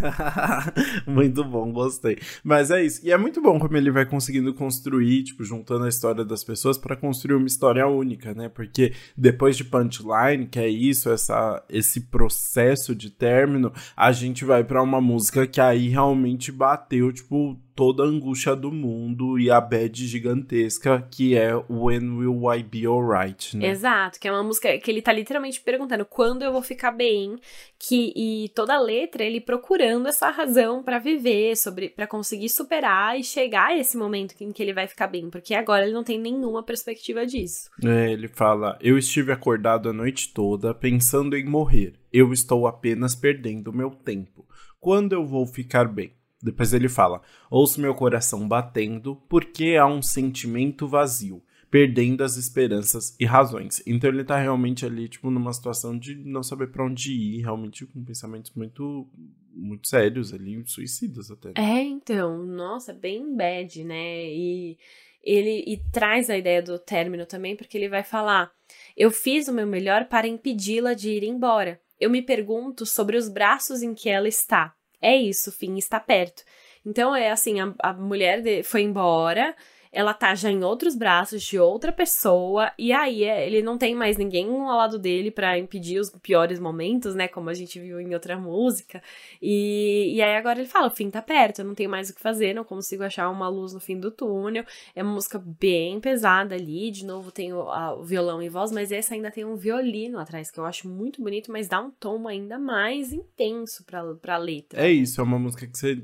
muito bom, gostei. Mas é isso. E é muito bom como ele vai conseguindo construir, tipo, juntando a história das pessoas pra construir uma história única, né? Porque depois de Punchline, que é isso, essa, esse processo de término, a gente vai pra uma música que aí realmente bateu, tipo, toda a angústia do mundo e a bad gigantesca, que é When Will I Be Alright, né? Exato, que é uma música que ele tá literalmente perguntando quando eu vou ficar bem, que e toda a letra ele procurando essa razão pra viver, sobre para conseguir superar e chegar a esse momento em que ele vai ficar bem, porque agora ele não tem nenhuma perspectiva disso. É, ele fala: Eu estive acordado a noite toda pensando em morrer. Eu estou apenas perdendo meu tempo. Quando eu vou ficar bem? Depois ele fala: Ouço meu coração batendo porque há um sentimento vazio, perdendo as esperanças e razões. Então ele tá realmente ali, tipo, numa situação de não saber pra onde ir, realmente com pensamentos muito, muito sérios ali, suicidas até. É, então, nossa, bem bad, né? E ele e traz a ideia do término também, porque ele vai falar: Eu fiz o meu melhor para impedi-la de ir embora. Eu me pergunto sobre os braços em que ela está. É isso, o fim está perto. Então é assim, a, a mulher de- foi embora, ela tá já em outros braços de outra pessoa, e aí é, ele não tem mais ninguém ao lado dele pra impedir os piores momentos, né? Como a gente viu em outra música. E, e aí agora ele fala: o fim tá perto, eu não tenho mais o que fazer, não consigo achar uma luz no fim do túnel. É uma música bem pesada ali. De novo tem o, a- o violão e voz, mas essa ainda tem um violino atrás, que eu acho muito bonito, mas dá um tom ainda mais intenso pra, pra letra. É isso, é uma música que você.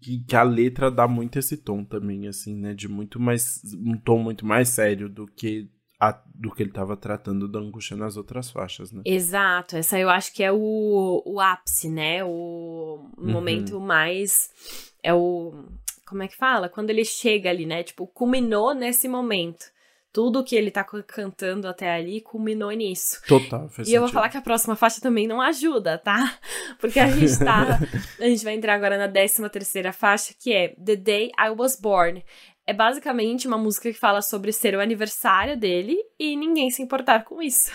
Que, que a letra dá muito esse tom também, assim, né? De muito mais. Um tom muito mais sério do que, a, do que ele tava tratando da angústia nas outras faixas, né? Exato, essa eu acho que é o, o ápice, né? O Uhum. momento mais. É o. como é que fala? Quando ele chega ali, né? Tipo, culminou nesse momento. Tudo que ele tá cantando até ali culminou nisso. Total, faz E sentido. eu vou falar que a próxima faixa também não ajuda, tá? Porque a gente tá. a gente vai entrar agora na 13 terceira faixa, que é The Day I Was Born. É basicamente uma música que fala sobre ser o aniversário dele e ninguém se importar com isso.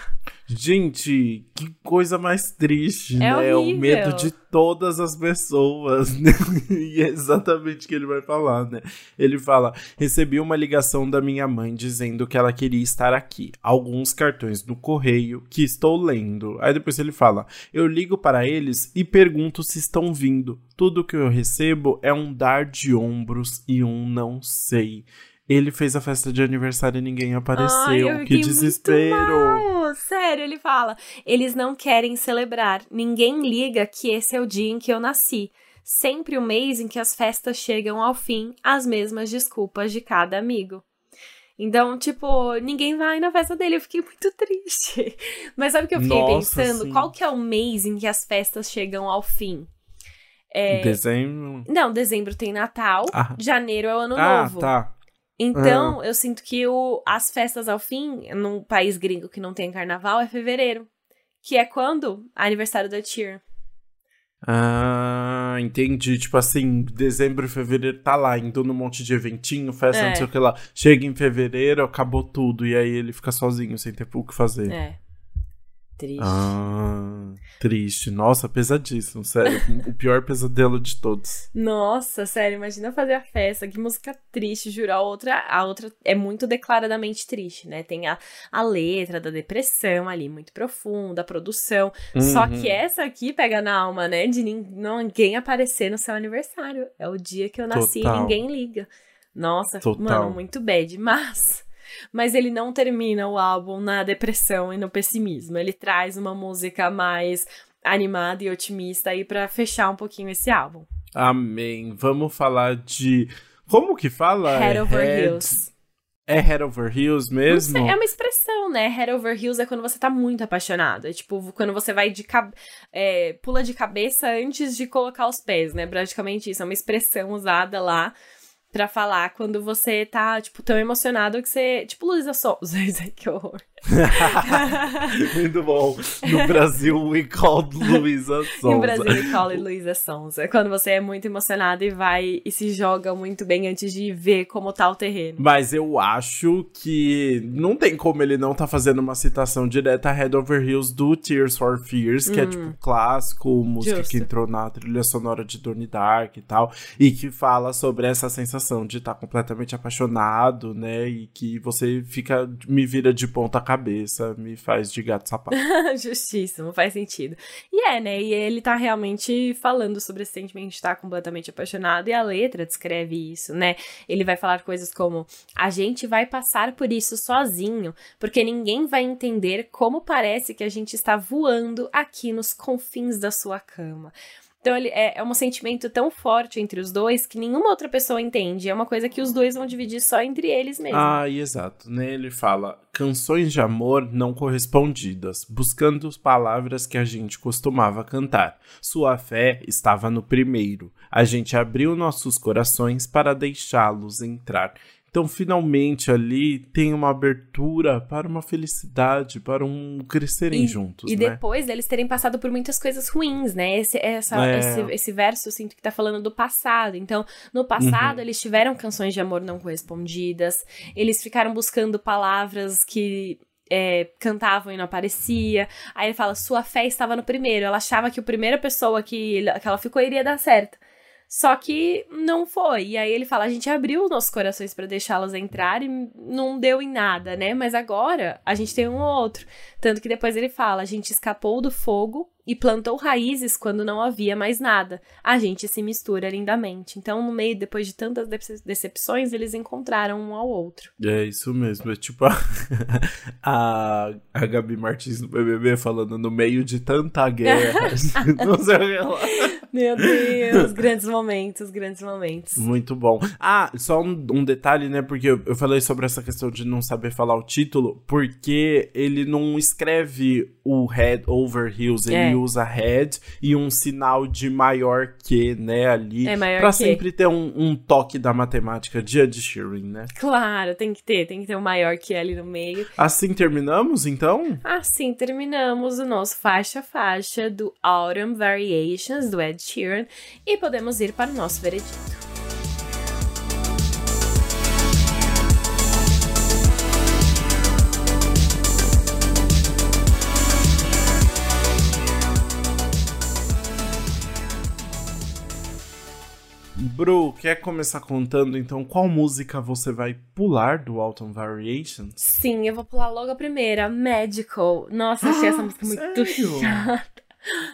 Gente, que coisa mais triste, é né? Horrível. O medo de todas as pessoas. Né? e é exatamente o que ele vai falar, né? Ele fala: recebi uma ligação da minha mãe dizendo que ela queria estar aqui. Alguns cartões do correio que estou lendo. Aí depois ele fala: eu ligo para eles e pergunto se estão vindo. Tudo que eu recebo é um dar de ombros e um não sei. Ele fez a festa de aniversário e ninguém apareceu. Ai, que desespero! Sério, ele fala. Eles não querem celebrar. Ninguém liga que esse é o dia em que eu nasci. Sempre o mês em que as festas chegam ao fim, as mesmas desculpas de cada amigo. Então, tipo, ninguém vai na festa dele. Eu fiquei muito triste. Mas sabe o que eu fiquei Nossa, pensando? Sim. Qual que é o mês em que as festas chegam ao fim? É... Dezembro? Não, dezembro tem Natal, ah. janeiro é o ano ah, novo. Ah, tá. Então, eu sinto que o, as festas ao fim, num país gringo que não tem carnaval, é fevereiro. Que é quando? Aniversário da Tyr. Ah, entendi. Tipo assim, dezembro e fevereiro tá lá, indo num monte de eventinho, festa, é. não sei o que lá. Chega em fevereiro, acabou tudo. E aí ele fica sozinho, sem ter o que fazer. É. Triste. Ah, triste. Nossa, pesadíssimo, sério. o pior pesadelo de todos. Nossa, sério, imagina fazer a festa. Que música triste, juro. A outra, a outra é muito declaradamente triste, né? Tem a, a letra da depressão ali, muito profunda, a produção. Uhum. Só que essa aqui pega na alma, né? De ninguém aparecer no seu aniversário. É o dia que eu nasci Total. e ninguém liga. Nossa, Total. mano, muito bad. Mas mas ele não termina o álbum na depressão e no pessimismo. Ele traz uma música mais animada e otimista aí para fechar um pouquinho esse álbum. Amém. Vamos falar de como que fala? Head Over Head... Heels. É Head Over Heels mesmo? Sei, é uma expressão, né? Head Over Heels é quando você tá muito apaixonado. É tipo, quando você vai de é, pula de cabeça antes de colocar os pés, né? Praticamente isso. É uma expressão usada lá pra falar quando você tá, tipo, tão emocionado que você. Tipo, Luísa Souza. que horror. Muito bom. No Brasil, we call Luísa Sonza. No Brasil, we call Luísa Sonza. Quando você é muito emocionado e vai e se joga muito bem antes de ver como tá o terreno. Mas eu acho que não tem como ele não tá fazendo uma citação direta a Head Over Heels do Tears for Fears, que é, hum. é tipo clássico, música Justo. que entrou na trilha sonora de Donnie Dark e tal, e que fala sobre essa sensação de estar tá completamente apaixonado, né? E que você fica, me vira de ponta cabeça me faz de gato sapato. Justíssimo, faz sentido. E é, né? E ele tá realmente falando sobre esse sentimento de estar completamente apaixonado, e a letra descreve isso, né? Ele vai falar coisas como: a gente vai passar por isso sozinho, porque ninguém vai entender como parece que a gente está voando aqui nos confins da sua cama. Então ele é, é um sentimento tão forte entre os dois que nenhuma outra pessoa entende. É uma coisa que os dois vão dividir só entre eles mesmo. Ah, exato. Né? Ele fala canções de amor não correspondidas, buscando palavras que a gente costumava cantar. Sua fé estava no primeiro. A gente abriu nossos corações para deixá-los entrar. Então, finalmente ali tem uma abertura para uma felicidade, para um crescerem e, juntos. E né? depois deles terem passado por muitas coisas ruins, né? Esse, essa, é. esse, esse verso eu sinto que tá falando do passado. Então, no passado, uhum. eles tiveram canções de amor não correspondidas, eles ficaram buscando palavras que é, cantavam e não aparecia. Aí ele fala: sua fé estava no primeiro. Ela achava que a primeira pessoa que, que ela ficou iria dar certo. Só que não foi. E aí ele fala: a gente abriu os nossos corações para deixá-los entrar e não deu em nada, né? Mas agora a gente tem um ou outro. Tanto que depois ele fala: a gente escapou do fogo e plantou raízes quando não havia mais nada. A gente se mistura lindamente. Então, no meio, depois de tantas decepções, eles encontraram um ao outro. É isso mesmo. É tipo a, a, a Gabi Martins no BBB falando no meio de tanta guerra. não sei o que ela... Meu Deus, grandes momentos, grandes momentos. Muito bom. Ah, só um, um detalhe, né? Porque eu, eu, falei sobre essa questão de não saber falar o título, porque ele não escreve o Head Over Heels, ele é usa head e um sinal de maior que, né, ali. É maior pra que. sempre ter um, um toque da matemática de Ed Sheeran, né? Claro, tem que ter, tem que ter um maior que ali no meio. Assim terminamos, então? Assim terminamos o nosso faixa-faixa do Autumn Variations do Ed Sheeran e podemos ir para o nosso veredito. Bru, quer começar contando então qual música você vai pular do Autumn Variations? Sim, eu vou pular logo a primeira, Magical. Nossa, achei essa música muito sério? chata.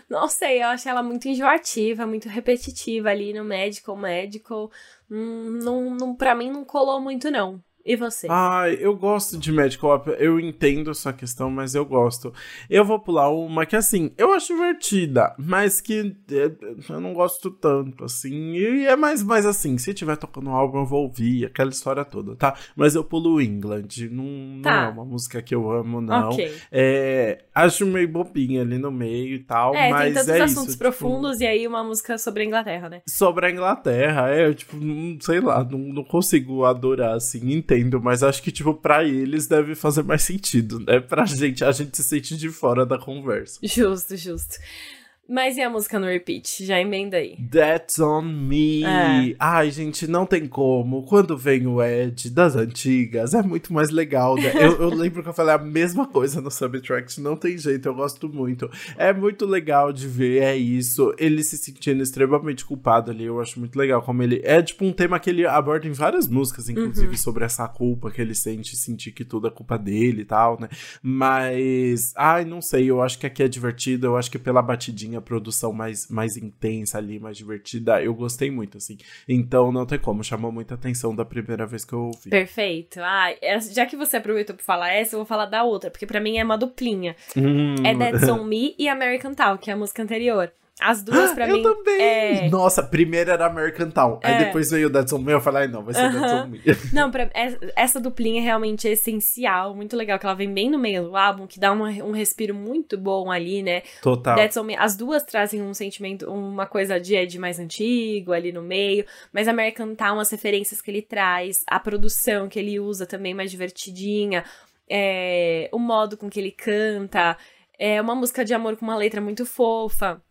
Não sei, eu achei ela muito enjoativa, muito repetitiva ali no Magical, Magical. Hum, não, não, pra mim não colou muito, não. E você? Ai, eu gosto de Magical Opera, eu entendo a sua questão, mas eu gosto. Eu vou pular uma que, assim, eu acho divertida, mas que é, eu não gosto tanto, assim. E é mais, mais assim, se tiver tocando um álbum, eu vou ouvir aquela história toda, tá? Mas eu pulo England, não, não Tá. é uma música que eu amo, não. Ok. É, acho meio bobinha ali no meio e tal, É, mas tem tantos é assuntos isso. tipo, profundos e aí uma música sobre a Inglaterra, né? sobre a Inglaterra, é, tipo, não, sei lá, não, não consigo adorar, assim, entendo, mas acho que, tipo, pra eles deve fazer mais sentido, né? Pra gente, a gente se sente de fora da conversa. Justo, justo. Mas e a música no repeat? Já emenda aí. That's on me. É. Ai, gente, não tem como. Quando vem o Ed das antigas, é muito mais legal, né? eu, eu lembro que eu falei a mesma coisa no Subtract, não tem jeito, eu gosto muito. É muito legal de ver, é isso. Ele se sentindo extremamente culpado ali, eu acho muito legal como ele. É tipo um tema que ele aborda em várias músicas, inclusive, sobre essa culpa que ele sente, sentir que tudo é culpa dele e tal, né? Mas, ai, não sei, eu acho que aqui é divertido, eu acho que pela batidinha, a produção mais, mais intensa ali, mais divertida, eu gostei muito, assim. Então não tem como, chamou muita atenção da primeira vez que eu ouvi. Perfeito. Ah, já que você aproveitou pra falar essa, eu vou falar da outra, porque pra mim é uma duplinha. Hum. É That's On Me e American Town, que é a música anterior. As duas, pra eu mim. também! É... Nossa, primeiro era American Town. Aí É. depois veio o That's On Me, eu falei, ai não, vai ser That's Aham. On Me. Não, pra, é- essa duplinha realmente é essencial, muito legal, que ela vem bem no meio do álbum, que dá uma- um respiro muito bom ali, né? Total. On Me, as duas trazem um sentimento, uma coisa de Ed mais antigo ali no meio, mas American Town, as referências que ele traz, a produção que ele usa também mais divertidinha, é, o modo com que ele canta, é uma música de amor com uma letra muito fofa.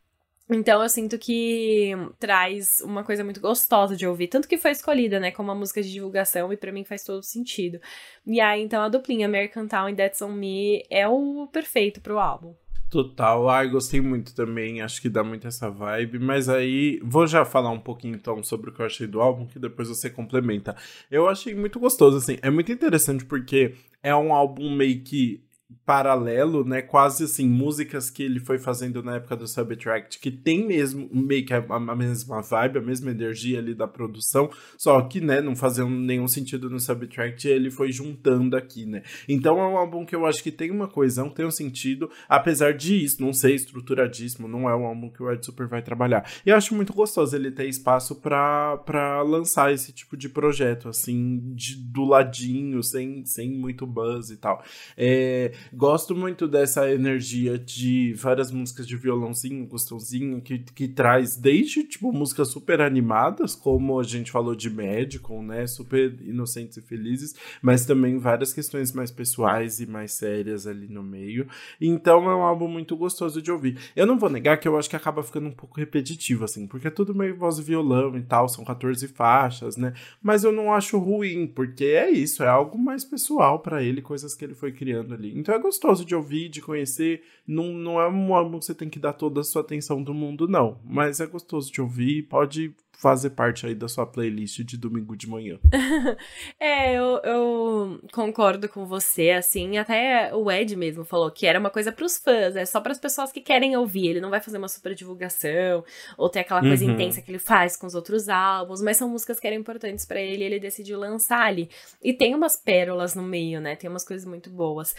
Então eu sinto que traz uma coisa muito gostosa de ouvir, tanto que foi escolhida, né, como uma música de divulgação e pra mim faz todo sentido. E aí então a duplinha American Town e That's On Me é o perfeito pro álbum. Total, ai, gostei muito também, acho que dá muito essa vibe, mas aí vou já falar um pouquinho então sobre o que eu achei do álbum, que depois você complementa. Eu achei muito gostoso, assim, é muito interessante porque é um álbum meio que paralelo, né, quase assim, músicas que ele foi fazendo na época do Subtract, que tem mesmo meio que a, a mesma vibe, a mesma energia ali da produção, só que, né, não fazia nenhum sentido no Subtract, ele foi juntando aqui, né. Então é um álbum que eu acho que tem uma coesão, tem um sentido, apesar disso, não ser estruturadíssimo, não é um álbum que o Ed Super vai trabalhar. E eu acho muito gostoso ele ter espaço pra lançar esse tipo de projeto, assim, de, do ladinho, sem, sem muito buzz e tal. É, gosto muito dessa energia de várias músicas de violãozinho, gostãozinho, que, que traz desde, tipo, músicas super animadas, como a gente falou de Medical, né, super inocentes e felizes, mas também várias questões mais pessoais e mais sérias ali no meio. Então é um álbum muito gostoso de ouvir. Eu não vou negar que eu acho que acaba ficando um pouco repetitivo, assim, porque é tudo meio voz e violão e tal, são 14 faixas, né? Mas eu não acho ruim, porque é isso, é algo mais pessoal pra ele, coisas que ele foi criando ali. Então é gostoso de ouvir, de conhecer. Não, não é um álbum que você tem que dar toda a sua atenção do mundo, não. Mas é gostoso de ouvir, pode fazer parte aí da sua playlist de domingo de manhã. É, eu, eu concordo com você, assim, até o Ed mesmo falou que era uma coisa pros fãs, é só pras pessoas que querem ouvir, ele não vai fazer uma super divulgação, ou ter aquela coisa Uhum. intensa que ele faz com os outros álbuns, mas são músicas que eram importantes pra ele e ele decidiu lançar ali. E tem umas pérolas no meio, né, tem umas coisas muito boas.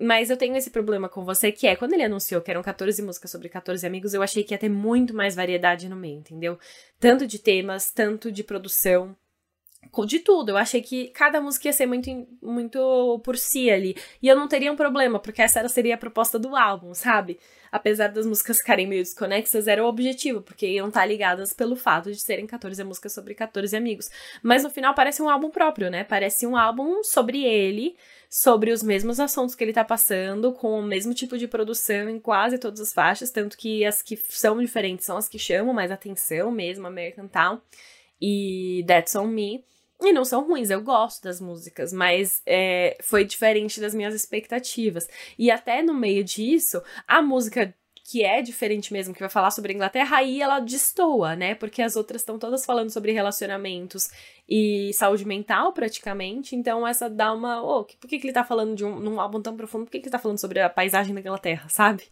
Mas eu tenho esse problema com você, que é quando ele anunciou que eram 14 músicas sobre 14 amigos, eu achei que ia ter muito mais variedade no meio, entendeu? Tanto de temas, tanto de produção. De tudo. Eu achei que cada música ia ser muito, muito por si ali. E eu não teria um problema, porque essa seria a proposta do álbum, sabe? Apesar das músicas ficarem meio desconexas, era o objetivo, porque iam estar ligadas pelo fato de serem 14 músicas sobre 14 amigos. Mas no final parece um álbum próprio, né? Parece um álbum sobre ele, sobre os mesmos assuntos que ele tá passando, com o mesmo tipo de produção em quase todas as faixas, tanto que as que são diferentes são as que chamam mais atenção mesmo, American Town e That's On Me. E não são ruins, eu gosto das músicas, mas é, foi diferente das minhas expectativas. E até no meio disso, a música que é diferente mesmo, que vai falar sobre a Inglaterra, aí ela destoa, né? Porque as outras estão todas falando sobre relacionamentos e saúde mental, praticamente. Então, essa dá uma. Oh, por que, que ele tá falando de um num álbum tão profundo? Por que, que ele tá falando sobre a paisagem da Inglaterra, sabe?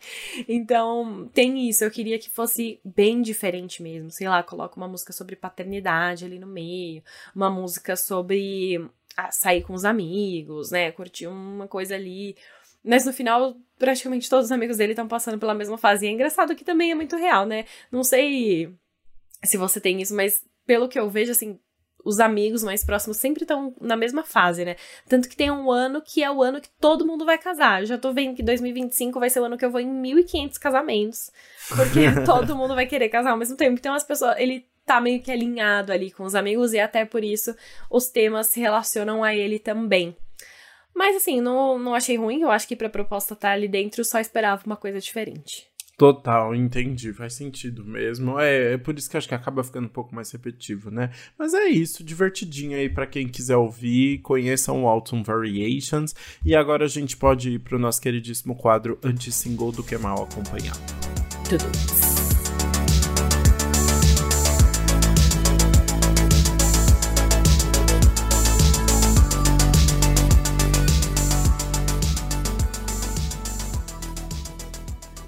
Então, tem isso. Eu queria que fosse bem diferente mesmo. Sei lá, coloca uma música sobre paternidade ali no meio, uma música sobre ah, sair com os amigos, né? Curtir uma coisa ali mas no final, praticamente todos os amigos dele estão passando pela mesma fase. E é engraçado que também é muito real, né? Não sei se você tem isso, mas pelo que eu vejo, assim, os amigos mais próximos sempre estão na mesma fase, né? Tanto que tem um ano que é o ano que todo mundo vai casar. Eu já tô vendo que 2025 vai ser o ano que eu vou em 1.500 casamentos. Porque todo mundo vai querer casar ao mesmo tempo. Então as pessoas. Ele tá meio que alinhado ali com os amigos e até por isso os temas se relacionam a ele também. Mas assim, não, não achei ruim. Eu acho que pra proposta estar tá ali dentro, só esperava uma coisa diferente. Total, entendi, faz sentido mesmo. É, é por isso que acho que acaba ficando um pouco mais repetitivo, né? Mas é isso, divertidinho aí para quem quiser ouvir, conheçam o Autumn Variations. E agora a gente pode ir pro nosso queridíssimo quadro anti-single do que mal acompanhar. Tudo.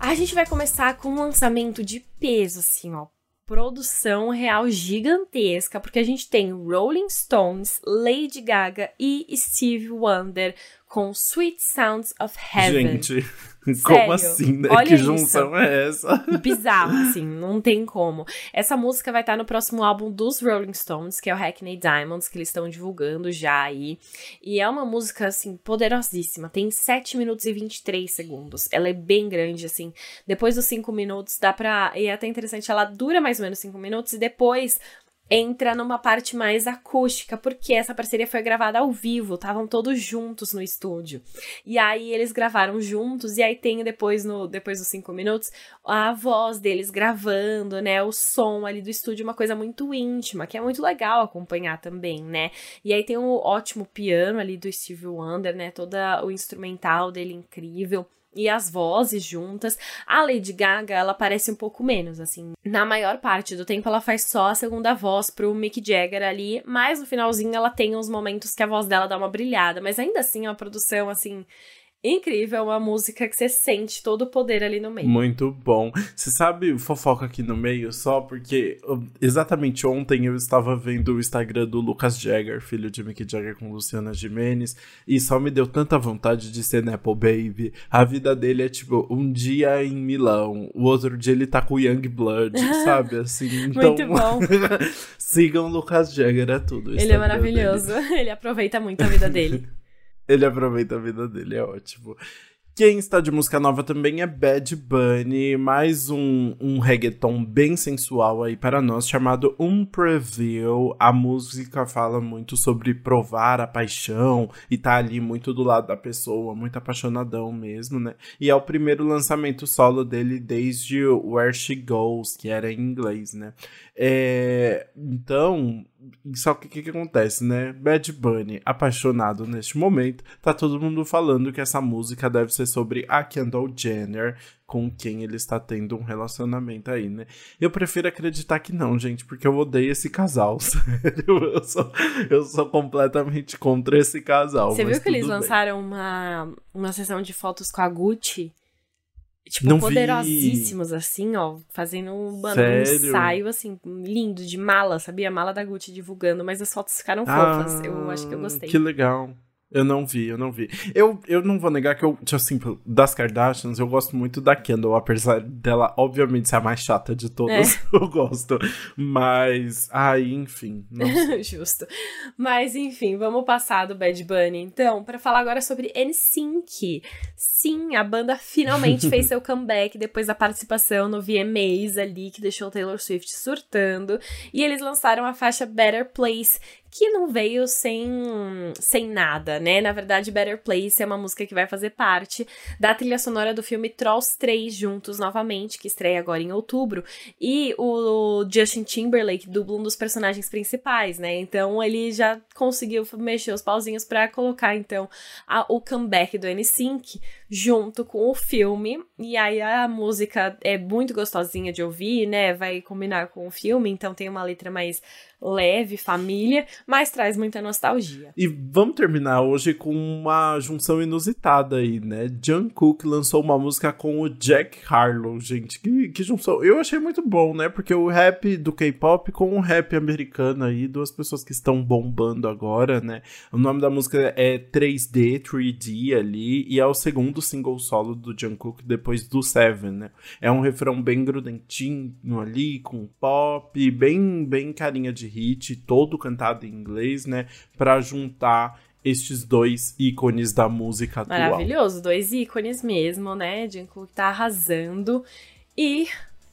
A gente vai começar com um lançamento de peso, assim, ó. Produção real gigantesca, porque a gente tem Rolling Stones, Lady Gaga e Steve Wonder com Sweet Sounds of Heaven. Gente, como assim, né? Olha que junção isso. é essa? Bizarro, assim, não tem como. Essa música vai estar no próximo álbum dos Rolling Stones, que é o Hackney Diamonds, que eles estão divulgando já aí. E é uma música, assim, poderosíssima. Tem 7 minutos e 23 segundos. Ela é bem grande, assim. Depois dos 5 minutos, dá pra. E é até interessante, ela dura mais ou menos 5 minutos, e depois entra numa parte mais acústica, porque essa parceria foi gravada ao vivo, estavam todos juntos no estúdio. E aí eles gravaram juntos, e aí tem depois, no, depois dos cinco minutos, a voz deles gravando, né? O som ali do estúdio, uma coisa muito íntima, que é muito legal acompanhar também, né? E aí tem o ótimo piano ali do Steve Wonder, né? Todo o instrumental dele incrível e as vozes juntas. A Lady Gaga, ela aparece um pouco menos, assim. Na maior parte do tempo, ela faz só a segunda voz pro Mick Jagger ali, mas no finalzinho ela tem uns momentos que a voz dela dá uma brilhada, mas ainda assim é uma produção, assim, incrível, uma música que você sente todo o poder ali no meio. Muito bom. Você sabe, fofoca aqui no meio só porque exatamente ontem eu estava vendo o Instagram do Lucas Jagger, filho de Mick Jagger com Luciana Jimenez, e só me deu tanta vontade de ser Nepo Baby. A vida dele é tipo um dia em Milão, o outro dia ele tá com Young Blood, sabe? Assim, então. Muito bom. sigam o Lucas Jagger, é tudo. Ele é maravilhoso. Dele. Ele aproveita muito a vida dele. Ele aproveita a vida dele, é ótimo. Quem está de música nova também é Bad Bunny, mais um, um reggaeton bem sensual aí para nós, chamado Um Preview. A música fala muito sobre provar a paixão e tá ali muito do lado da pessoa, muito apaixonadão mesmo, né? E é o primeiro lançamento solo dele desde Where She Goes, que era em inglês, né? É, então, só que o que, que, acontece, né? Bad Bunny, apaixonado neste momento, tá todo mundo falando que essa música deve ser sobre a Kendall Jenner, com quem ele está tendo um relacionamento aí, né? Eu prefiro acreditar que não, gente, porque eu odeio esse casal, sério. Eu sou, eu sou completamente contra esse casal. Você viu que eles bem. lançaram uma, uma sessão de fotos com a Gucci? Tipo, não poderosíssimos, vi. assim, ó, fazendo um, mano, um ensaio, assim, lindo, de mala, sabia? Mala da Gucci divulgando, mas as fotos ficaram ah, fofas. Eu acho que eu gostei. Que legal. Eu não vi, eu não vi. Eu, eu não vou negar que eu, tipo assim, das Kardashians, eu gosto muito da Kendall, apesar dela, obviamente, ser a mais chata de todas. É. Eu gosto. Mas, ai, enfim. Justo. Mas, enfim, vamos passar do Bad Bunny, então, para falar agora sobre NSYNC. Sim, a banda finalmente fez seu comeback depois da participação no VMAs ali, que deixou Taylor Swift surtando. E eles lançaram a faixa Better Place, que não veio sem, sem nada, né? Na verdade, Better Place é uma música que vai fazer parte da trilha sonora do filme Trolls 3 Juntos novamente, que estreia agora em outubro. E o Justin Timberlake dubla um dos personagens principais, né? Então ele já conseguiu mexer os pauzinhos para colocar, então, a, o comeback do NSYNC junto com o filme. E aí a música é muito gostosinha de ouvir, né? Vai combinar com o filme, então tem uma letra mais leve, família, mas traz muita nostalgia. E vamos terminar hoje com uma junção inusitada aí, né? Jungkook lançou uma música com o Jack Harlow, gente. Que, que junção. Eu achei muito bom, né? Porque o rap do K-pop com o rap americano aí, duas pessoas que estão bombando agora, né? O nome da música é 3D, 3D ali, e é o segundo single solo do Jungkook depois do Seven, né? É um refrão bem grudentinho ali, com pop, bem, bem carinha de hit, todo cantado em inglês, né? Para juntar estes dois ícones da música atual. Maravilhoso, dois ícones mesmo, né? Jungkook tá arrasando. E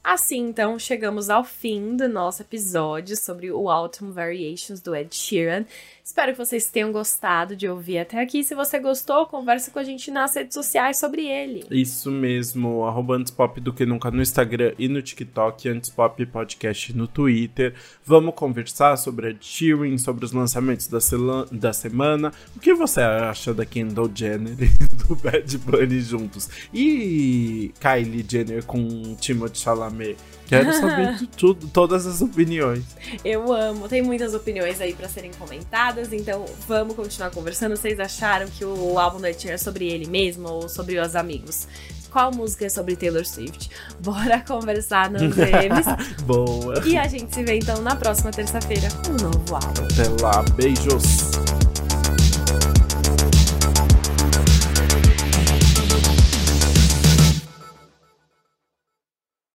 assim, então, chegamos ao fim do nosso episódio sobre o Autumn Variations do Ed Sheeran. Espero que vocês tenham gostado de ouvir até aqui. Se você gostou, conversa com a gente nas redes sociais sobre ele. Isso mesmo, arroba Antipop do que nunca no Instagram e no TikTok, Antipop Podcast no Twitter. Vamos conversar sobre a Sheeran, sobre os lançamentos da, da semana. O que você acha da Kendall Jenner e do Bad Bunny juntos? E Kylie Jenner com Timothée Chalamet? Quero saber de tudo, todas as opiniões. Eu amo, tem muitas opiniões aí para serem comentadas, então vamos continuar conversando. Vocês acharam que o álbum da Tina é sobre ele mesmo ou sobre os amigos? Qual música é sobre Taylor Swift? Bora conversar nos DMs. Boa. E a gente se vê então na próxima terça-feira com um novo álbum. Até lá, beijos.